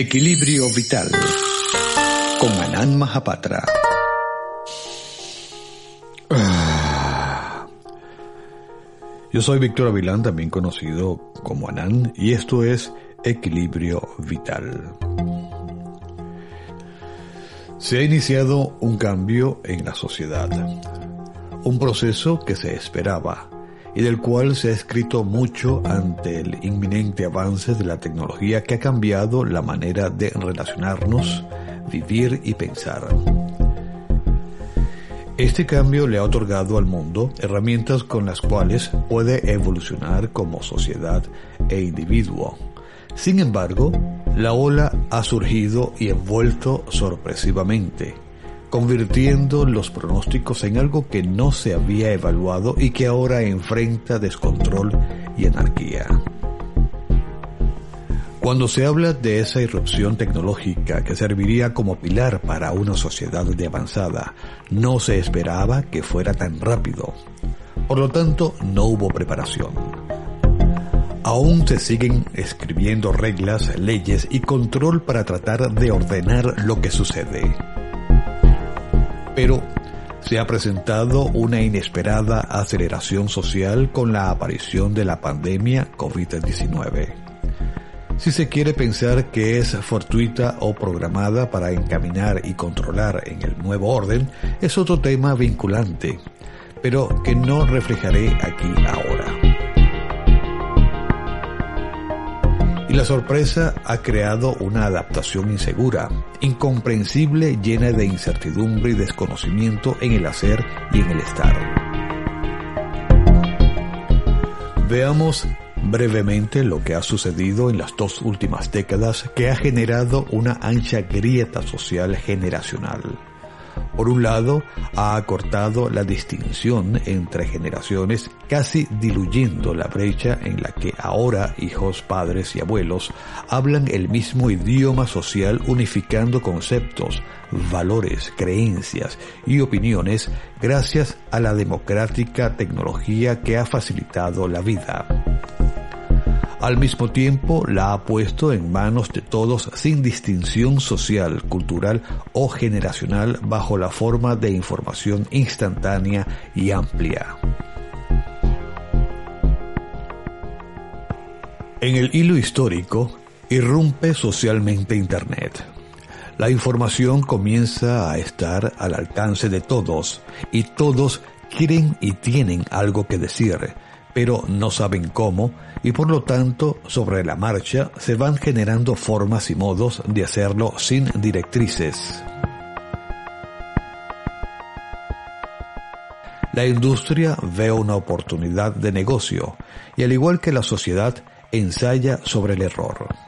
Equilibrio Vital con Anand Mahapatra. Ah. Yo soy Víctor Avilán, también conocido como Anand, y esto es Equilibrio Vital. Se ha iniciado un cambio en la sociedad, un proceso que se esperaba y del cual se ha escrito mucho ante el inminente avance de la tecnología que ha cambiado la manera de relacionarnos, vivir y pensar. Este cambio le ha otorgado al mundo herramientas con las cuales puede evolucionar como sociedad e individuo. Sin embargo, la ola ha surgido y envuelto sorpresivamente convirtiendo los pronósticos en algo que no se había evaluado y que ahora enfrenta descontrol y anarquía. Cuando se habla de esa irrupción tecnológica que serviría como pilar para una sociedad de avanzada, no se esperaba que fuera tan rápido. Por lo tanto, no hubo preparación. Aún se siguen escribiendo reglas, leyes y control para tratar de ordenar lo que sucede pero se ha presentado una inesperada aceleración social con la aparición de la pandemia COVID-19. Si se quiere pensar que es fortuita o programada para encaminar y controlar en el nuevo orden, es otro tema vinculante, pero que no reflejaré aquí ahora. La sorpresa ha creado una adaptación insegura, incomprensible, llena de incertidumbre y desconocimiento en el hacer y en el estar. Veamos brevemente lo que ha sucedido en las dos últimas décadas que ha generado una ancha grieta social generacional. Por un lado, ha acortado la distinción entre generaciones, casi diluyendo la brecha en la que ahora hijos, padres y abuelos hablan el mismo idioma social unificando conceptos, valores, creencias y opiniones gracias a la democrática tecnología que ha facilitado la vida. Al mismo tiempo, la ha puesto en manos de todos sin distinción social, cultural o generacional bajo la forma de información instantánea y amplia. En el hilo histórico, irrumpe socialmente Internet. La información comienza a estar al alcance de todos y todos quieren y tienen algo que decir pero no saben cómo y por lo tanto sobre la marcha se van generando formas y modos de hacerlo sin directrices. La industria ve una oportunidad de negocio y al igual que la sociedad ensaya sobre el error.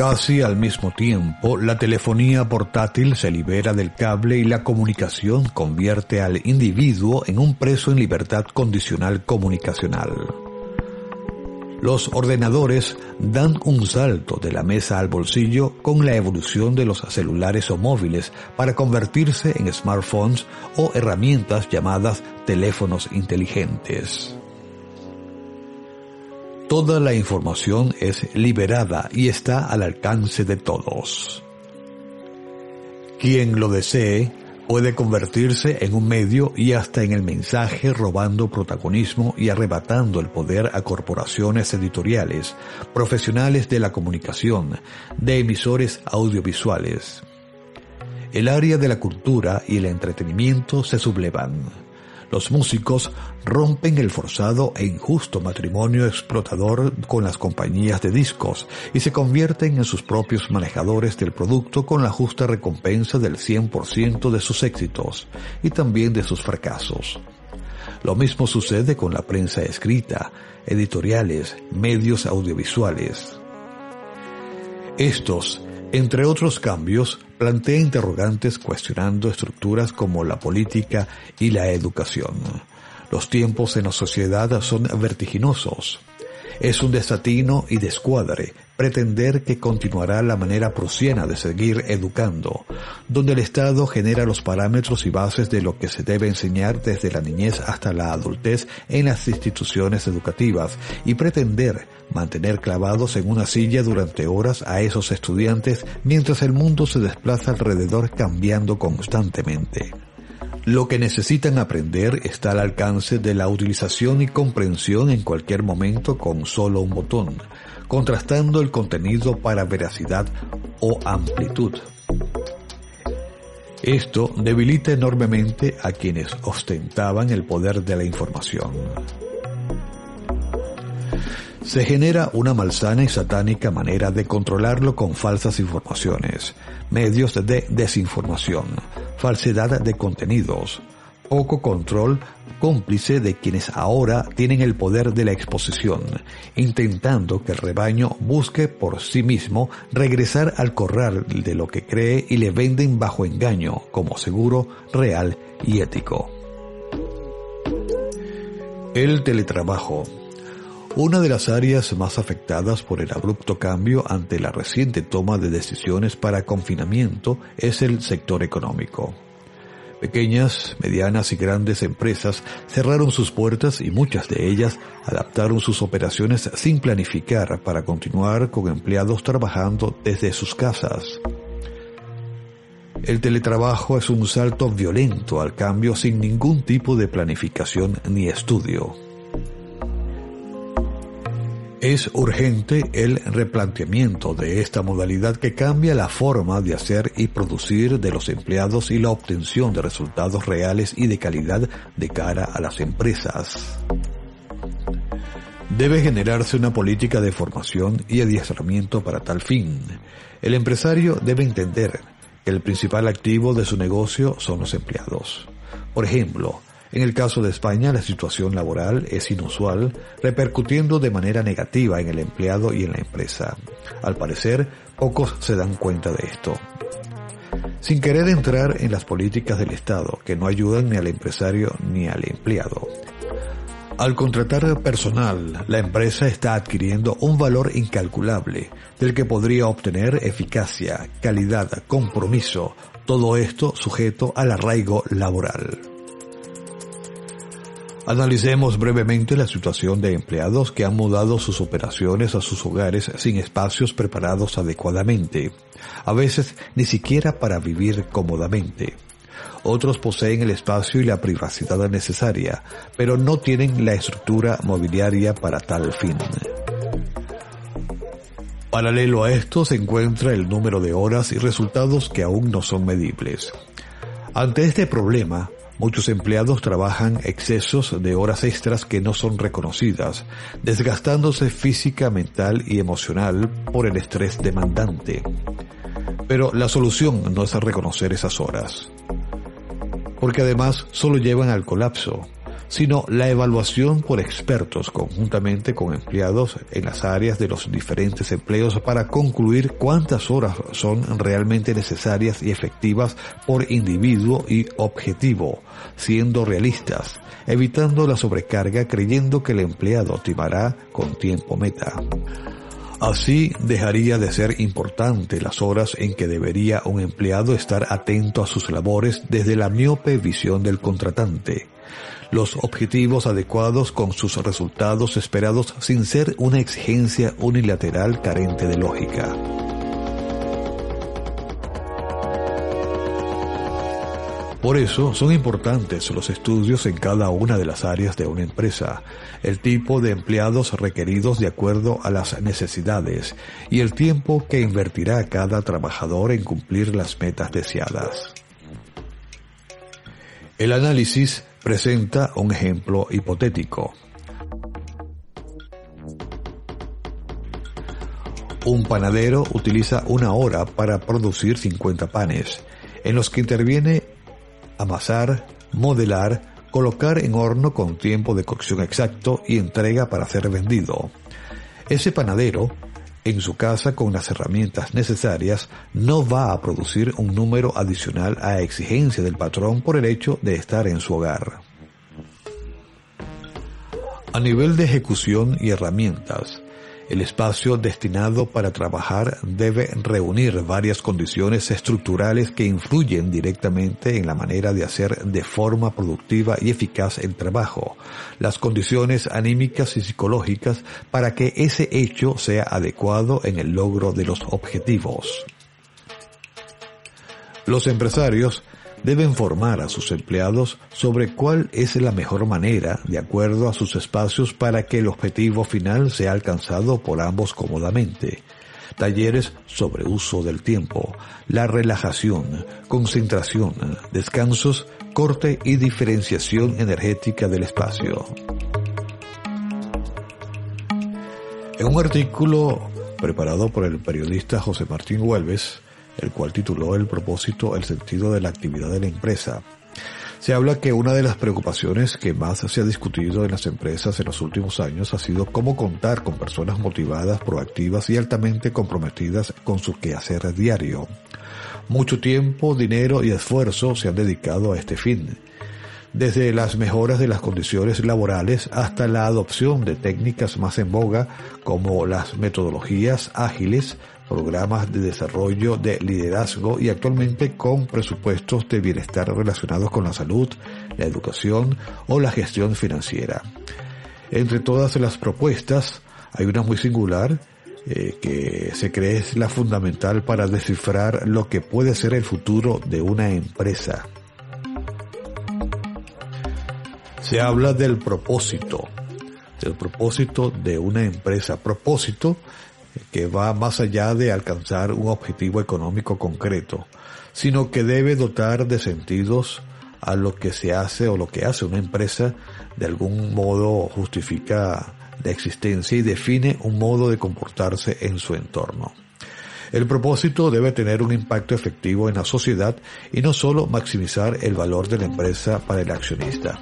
Casi al mismo tiempo, la telefonía portátil se libera del cable y la comunicación convierte al individuo en un preso en libertad condicional comunicacional. Los ordenadores dan un salto de la mesa al bolsillo con la evolución de los celulares o móviles para convertirse en smartphones o herramientas llamadas teléfonos inteligentes. Toda la información es liberada y está al alcance de todos. Quien lo desee puede convertirse en un medio y hasta en el mensaje robando protagonismo y arrebatando el poder a corporaciones editoriales, profesionales de la comunicación, de emisores audiovisuales. El área de la cultura y el entretenimiento se sublevan los músicos rompen el forzado e injusto matrimonio explotador con las compañías de discos y se convierten en sus propios manejadores del producto con la justa recompensa del 100% de sus éxitos y también de sus fracasos. Lo mismo sucede con la prensa escrita, editoriales, medios audiovisuales. Estos entre otros cambios, plantea interrogantes cuestionando estructuras como la política y la educación. Los tiempos en la sociedad son vertiginosos. Es un desatino y descuadre, pretender que continuará la manera prusiana de seguir educando, donde el Estado genera los parámetros y bases de lo que se debe enseñar desde la niñez hasta la adultez en las instituciones educativas y pretender mantener clavados en una silla durante horas a esos estudiantes mientras el mundo se desplaza alrededor cambiando constantemente. Lo que necesitan aprender está al alcance de la utilización y comprensión en cualquier momento con solo un botón, contrastando el contenido para veracidad o amplitud. Esto debilita enormemente a quienes ostentaban el poder de la información. Se genera una malsana y satánica manera de controlarlo con falsas informaciones, medios de desinformación, falsedad de contenidos, poco control cómplice de quienes ahora tienen el poder de la exposición, intentando que el rebaño busque por sí mismo regresar al corral de lo que cree y le venden bajo engaño como seguro, real y ético. El teletrabajo. Una de las áreas más afectadas por el abrupto cambio ante la reciente toma de decisiones para confinamiento es el sector económico. Pequeñas, medianas y grandes empresas cerraron sus puertas y muchas de ellas adaptaron sus operaciones sin planificar para continuar con empleados trabajando desde sus casas. El teletrabajo es un salto violento al cambio sin ningún tipo de planificación ni estudio. Es urgente el replanteamiento de esta modalidad que cambia la forma de hacer y producir de los empleados y la obtención de resultados reales y de calidad de cara a las empresas. Debe generarse una política de formación y adiestramiento para tal fin. El empresario debe entender que el principal activo de su negocio son los empleados. Por ejemplo, en el caso de España, la situación laboral es inusual, repercutiendo de manera negativa en el empleado y en la empresa. Al parecer, pocos se dan cuenta de esto. Sin querer entrar en las políticas del Estado, que no ayudan ni al empresario ni al empleado. Al contratar personal, la empresa está adquiriendo un valor incalculable, del que podría obtener eficacia, calidad, compromiso, todo esto sujeto al arraigo laboral. Analicemos brevemente la situación de empleados que han mudado sus operaciones a sus hogares sin espacios preparados adecuadamente, a veces ni siquiera para vivir cómodamente. Otros poseen el espacio y la privacidad necesaria, pero no tienen la estructura mobiliaria para tal fin. Paralelo a esto se encuentra el número de horas y resultados que aún no son medibles. Ante este problema, Muchos empleados trabajan excesos de horas extras que no son reconocidas, desgastándose física, mental y emocional por el estrés demandante. Pero la solución no es reconocer esas horas, porque además solo llevan al colapso, sino la evaluación por expertos conjuntamente con empleados en las áreas de los diferentes empleos para concluir cuántas horas son realmente necesarias y efectivas por individuo y objetivo, siendo realistas, evitando la sobrecarga creyendo que el empleado timará con tiempo meta. Así dejaría de ser importante las horas en que debería un empleado estar atento a sus labores desde la miope visión del contratante, los objetivos adecuados con sus resultados esperados sin ser una exigencia unilateral carente de lógica. Por eso son importantes los estudios en cada una de las áreas de una empresa, el tipo de empleados requeridos de acuerdo a las necesidades y el tiempo que invertirá cada trabajador en cumplir las metas deseadas. El análisis presenta un ejemplo hipotético. Un panadero utiliza una hora para producir 50 panes, en los que interviene amasar, modelar, colocar en horno con tiempo de cocción exacto y entrega para ser vendido. Ese panadero en su casa con las herramientas necesarias, no va a producir un número adicional a exigencia del patrón por el hecho de estar en su hogar. A nivel de ejecución y herramientas, El espacio destinado para trabajar debe reunir varias condiciones estructurales que influyen directamente en la manera de hacer de forma productiva y eficaz el trabajo, las condiciones anímicas y psicológicas para que ese hecho sea adecuado en el logro de los objetivos. Los empresarios deben formar a sus empleados sobre cuál es la mejor manera, de acuerdo a sus espacios, para que el objetivo final sea alcanzado por ambos cómodamente. Talleres sobre uso del tiempo, la relajación, concentración, descansos, corte y diferenciación energética del espacio. En un artículo preparado por el periodista José Martín Huelves, el cual tituló El propósito, el sentido de la actividad de la empresa. Se habla que una de las preocupaciones que más se ha discutido en las empresas en los últimos años ha sido cómo contar con personas motivadas, proactivas y altamente comprometidas con su quehacer diario. Mucho tiempo, dinero y esfuerzo se han dedicado a este fin desde las mejoras de las condiciones laborales hasta la adopción de técnicas más en boga como las metodologías ágiles programas de desarrollo de liderazgo y actualmente con presupuestos de bienestar relacionados con la salud, la educación o la gestión financiera. Entre todas las propuestas hay una muy singular eh, que se cree es la fundamental para descifrar lo que puede ser el futuro de una empresa. Se habla del propósito, del propósito de una empresa. Propósito que va más allá de alcanzar un objetivo económico concreto, sino que debe dotar de sentidos a lo que se hace o lo que hace una empresa, de algún modo justifica la existencia y define un modo de comportarse en su entorno. El propósito debe tener un impacto efectivo en la sociedad y no solo maximizar el valor de la empresa para el accionista.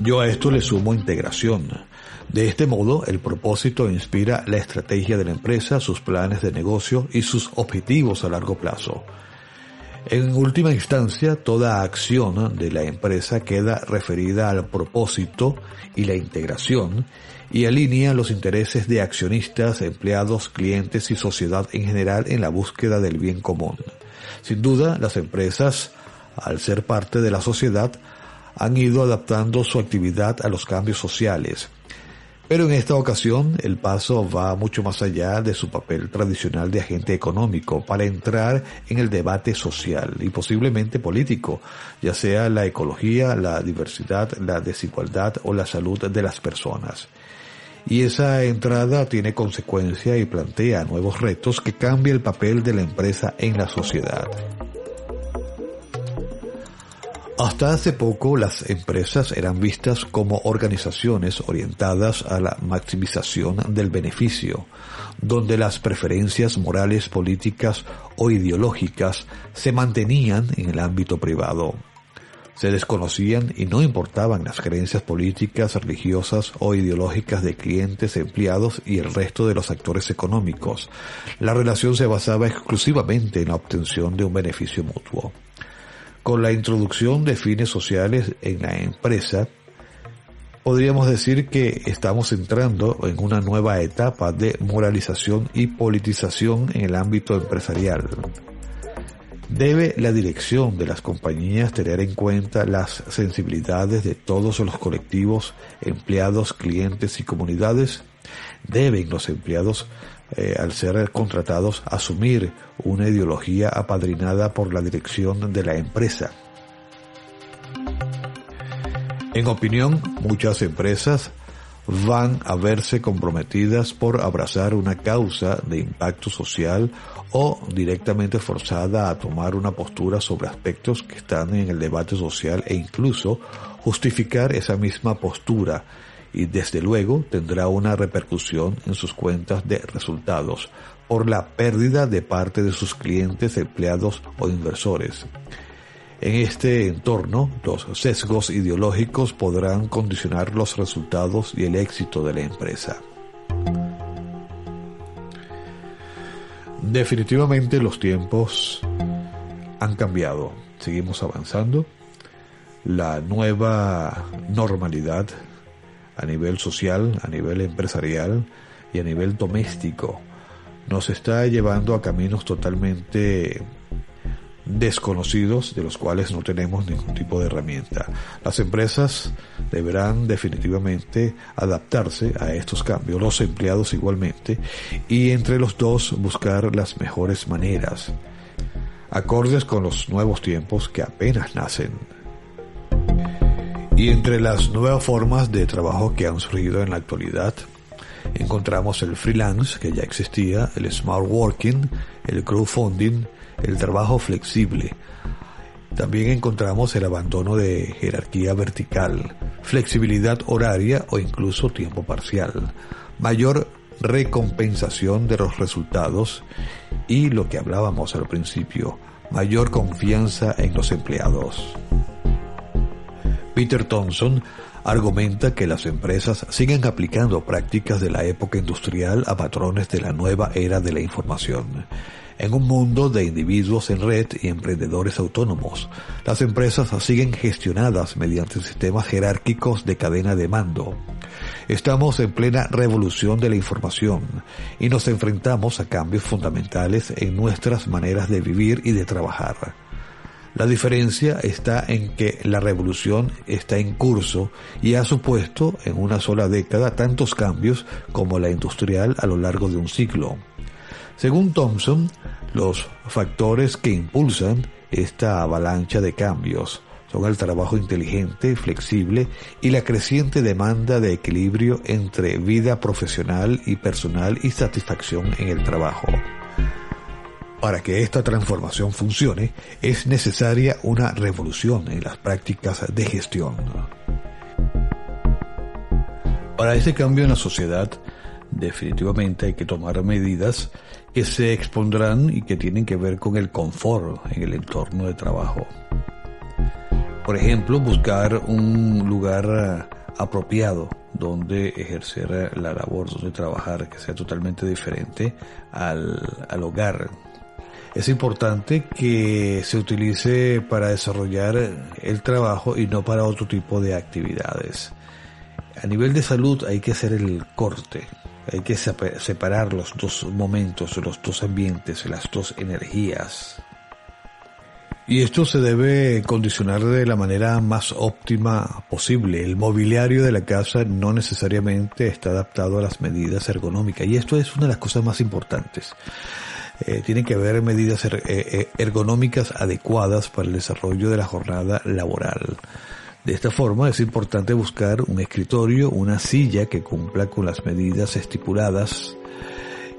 Yo a esto le sumo integración, de este modo, el propósito inspira la estrategia de la empresa, sus planes de negocio y sus objetivos a largo plazo. En última instancia, toda acción de la empresa queda referida al propósito y la integración y alinea los intereses de accionistas, empleados, clientes y sociedad en general en la búsqueda del bien común. Sin duda, las empresas, al ser parte de la sociedad, han ido adaptando su actividad a los cambios sociales, pero en esta ocasión el paso va mucho más allá de su papel tradicional de agente económico para entrar en el debate social y posiblemente político, ya sea la ecología, la diversidad, la desigualdad o la salud de las personas. Y esa entrada tiene consecuencia y plantea nuevos retos que cambia el papel de la empresa en la sociedad. Hasta hace poco las empresas eran vistas como organizaciones orientadas a la maximización del beneficio, donde las preferencias morales, políticas o ideológicas se mantenían en el ámbito privado. Se desconocían y no importaban las creencias políticas, religiosas o ideológicas de clientes, empleados y el resto de los actores económicos. La relación se basaba exclusivamente en la obtención de un beneficio mutuo. Con la introducción de fines sociales en la empresa, podríamos decir que estamos entrando en una nueva etapa de moralización y politización en el ámbito empresarial. Debe la dirección de las compañías tener en cuenta las sensibilidades de todos los colectivos, empleados, clientes y comunidades. Deben los empleados eh, al ser contratados, asumir una ideología apadrinada por la dirección de la empresa. En opinión, muchas empresas van a verse comprometidas por abrazar una causa de impacto social o directamente forzada a tomar una postura sobre aspectos que están en el debate social e incluso justificar esa misma postura y desde luego tendrá una repercusión en sus cuentas de resultados por la pérdida de parte de sus clientes, empleados o inversores. En este entorno, los sesgos ideológicos podrán condicionar los resultados y el éxito de la empresa. Definitivamente los tiempos han cambiado. Seguimos avanzando. La nueva normalidad a nivel social, a nivel empresarial y a nivel doméstico, nos está llevando a caminos totalmente desconocidos de los cuales no tenemos ningún tipo de herramienta. Las empresas deberán definitivamente adaptarse a estos cambios, los empleados igualmente, y entre los dos buscar las mejores maneras, acordes con los nuevos tiempos que apenas nacen. Y entre las nuevas formas de trabajo que han surgido en la actualidad, encontramos el freelance, que ya existía, el smart working, el crowdfunding, el trabajo flexible. También encontramos el abandono de jerarquía vertical, flexibilidad horaria o incluso tiempo parcial, mayor recompensación de los resultados y lo que hablábamos al principio, mayor confianza en los empleados. Peter Thompson argumenta que las empresas siguen aplicando prácticas de la época industrial a patrones de la nueva era de la información. En un mundo de individuos en red y emprendedores autónomos, las empresas siguen gestionadas mediante sistemas jerárquicos de cadena de mando. Estamos en plena revolución de la información y nos enfrentamos a cambios fundamentales en nuestras maneras de vivir y de trabajar. La diferencia está en que la revolución está en curso y ha supuesto en una sola década tantos cambios como la industrial a lo largo de un siglo. Según Thompson, los factores que impulsan esta avalancha de cambios son el trabajo inteligente, flexible y la creciente demanda de equilibrio entre vida profesional y personal y satisfacción en el trabajo. Para que esta transformación funcione, es necesaria una revolución en las prácticas de gestión. Para este cambio en la sociedad, definitivamente hay que tomar medidas que se expondrán y que tienen que ver con el confort en el entorno de trabajo. Por ejemplo, buscar un lugar apropiado donde ejercer la labor, donde trabajar, que sea totalmente diferente al, al hogar. Es importante que se utilice para desarrollar el trabajo y no para otro tipo de actividades. A nivel de salud hay que hacer el corte, hay que separar los dos momentos, los dos ambientes, las dos energías. Y esto se debe condicionar de la manera más óptima posible. El mobiliario de la casa no necesariamente está adaptado a las medidas ergonómicas y esto es una de las cosas más importantes. Eh, tienen que haber medidas er-, eh, eh, ergonómicas adecuadas para el desarrollo de la jornada laboral. De esta forma es importante buscar un escritorio, una silla que cumpla con las medidas estipuladas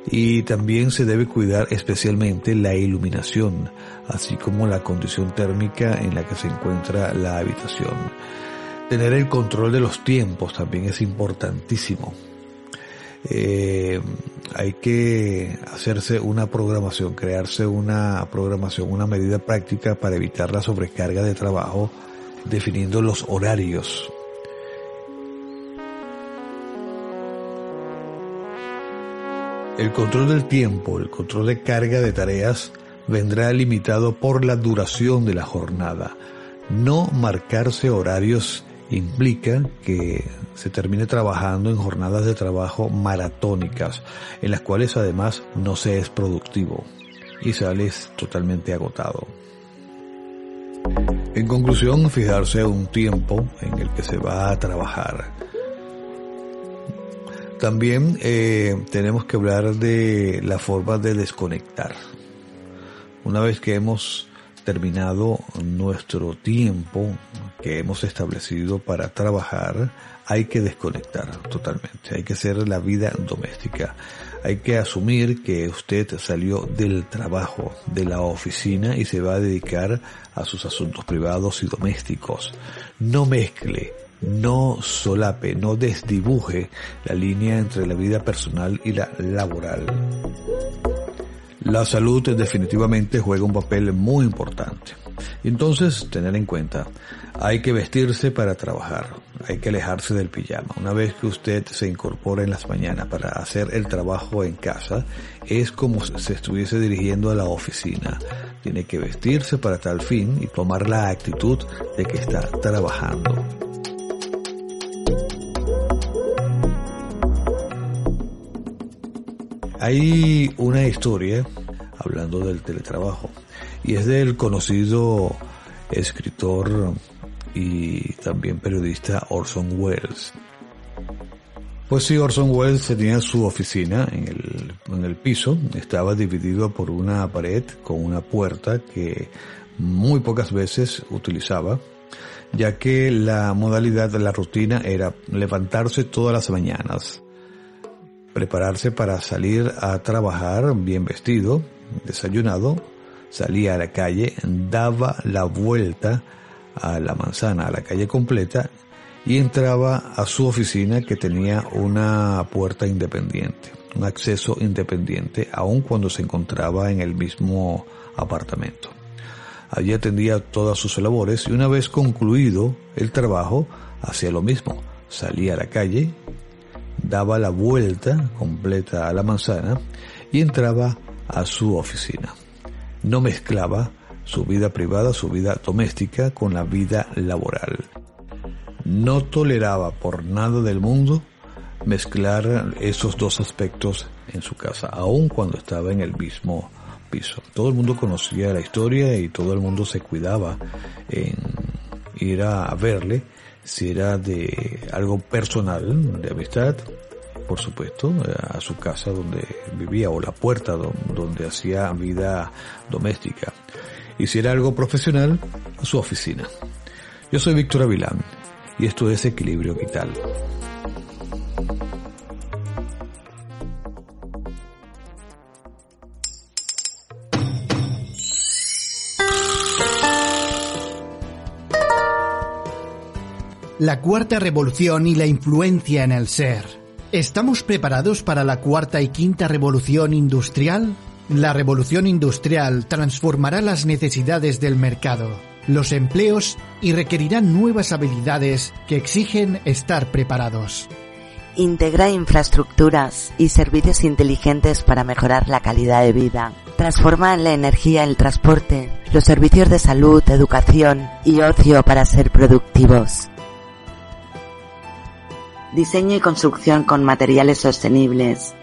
y también se debe cuidar especialmente la iluminación, así como la condición térmica en la que se encuentra la habitación. Tener el control de los tiempos también es importantísimo. Eh, hay que hacerse una programación, crearse una programación, una medida práctica para evitar la sobrecarga de trabajo definiendo los horarios. El control del tiempo, el control de carga de tareas vendrá limitado por la duración de la jornada. No marcarse horarios implica que se termine trabajando en jornadas de trabajo maratónicas, en las cuales además no se es productivo y sales totalmente agotado. En conclusión, fijarse un tiempo en el que se va a trabajar. También eh, tenemos que hablar de la forma de desconectar. Una vez que hemos terminado nuestro tiempo que hemos establecido para trabajar, hay que desconectar totalmente, hay que hacer la vida doméstica. Hay que asumir que usted salió del trabajo, de la oficina y se va a dedicar a sus asuntos privados y domésticos. No mezcle, no solape, no desdibuje la línea entre la vida personal y la laboral. La salud definitivamente juega un papel muy importante. Entonces, tener en cuenta, hay que vestirse para trabajar, hay que alejarse del pijama. Una vez que usted se incorpora en las mañanas para hacer el trabajo en casa, es como si se estuviese dirigiendo a la oficina. Tiene que vestirse para tal fin y tomar la actitud de que está trabajando. Hay una historia hablando del teletrabajo y es del conocido escritor y también periodista Orson Welles. Pues sí, Orson Welles tenía su oficina en el, en el piso, estaba dividido por una pared con una puerta que muy pocas veces utilizaba, ya que la modalidad de la rutina era levantarse todas las mañanas, prepararse para salir a trabajar bien vestido, desayunado, salía a la calle, daba la vuelta a la manzana, a la calle completa, y entraba a su oficina que tenía una puerta independiente, un acceso independiente, aun cuando se encontraba en el mismo apartamento. Allí atendía todas sus labores y una vez concluido el trabajo, hacía lo mismo. Salía a la calle, daba la vuelta completa a la manzana y entraba a su oficina. No mezclaba su vida privada, su vida doméstica con la vida laboral. No toleraba por nada del mundo mezclar esos dos aspectos en su casa, aun cuando estaba en el mismo piso. Todo el mundo conocía la historia y todo el mundo se cuidaba en ir a verle si era de algo personal, de amistad, por supuesto, a su casa donde vivía o la puerta donde hacía vida doméstica. Y si era algo profesional, a su oficina. Yo soy Víctor Avilán y esto es Equilibrio Vital. La cuarta revolución y la influencia en el ser. ¿Estamos preparados para la cuarta y quinta revolución industrial? La revolución industrial transformará las necesidades del mercado, los empleos y requerirá nuevas habilidades que exigen estar preparados. Integra infraestructuras y servicios inteligentes para mejorar la calidad de vida. Transforma la energía, el transporte, los servicios de salud, educación y ocio para ser productivos diseño y construcción con materiales sostenibles.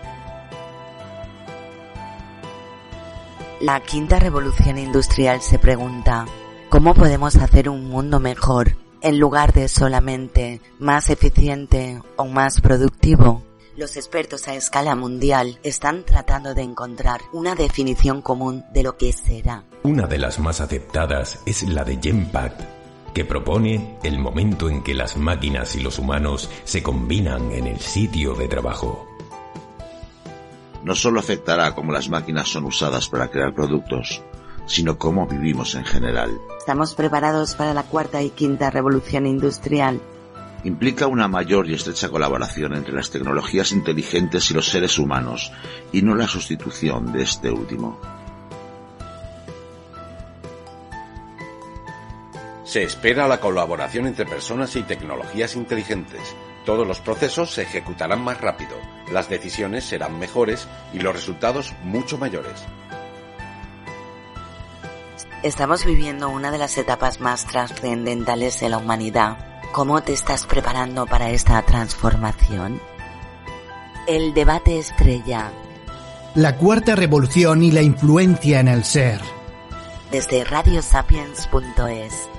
La quinta revolución industrial se pregunta, ¿cómo podemos hacer un mundo mejor en lugar de solamente más eficiente o más productivo? Los expertos a escala mundial están tratando de encontrar una definición común de lo que será. Una de las más aceptadas es la de Genpact que propone el momento en que las máquinas y los humanos se combinan en el sitio de trabajo. No solo afectará cómo las máquinas son usadas para crear productos, sino cómo vivimos en general. ¿Estamos preparados para la cuarta y quinta revolución industrial? Implica una mayor y estrecha colaboración entre las tecnologías inteligentes y los seres humanos, y no la sustitución de este último. Se espera la colaboración entre personas y tecnologías inteligentes. Todos los procesos se ejecutarán más rápido, las decisiones serán mejores y los resultados mucho mayores. Estamos viviendo una de las etapas más trascendentales de la humanidad. ¿Cómo te estás preparando para esta transformación? El debate estrella. La cuarta revolución y la influencia en el ser. Desde radiosapiens.es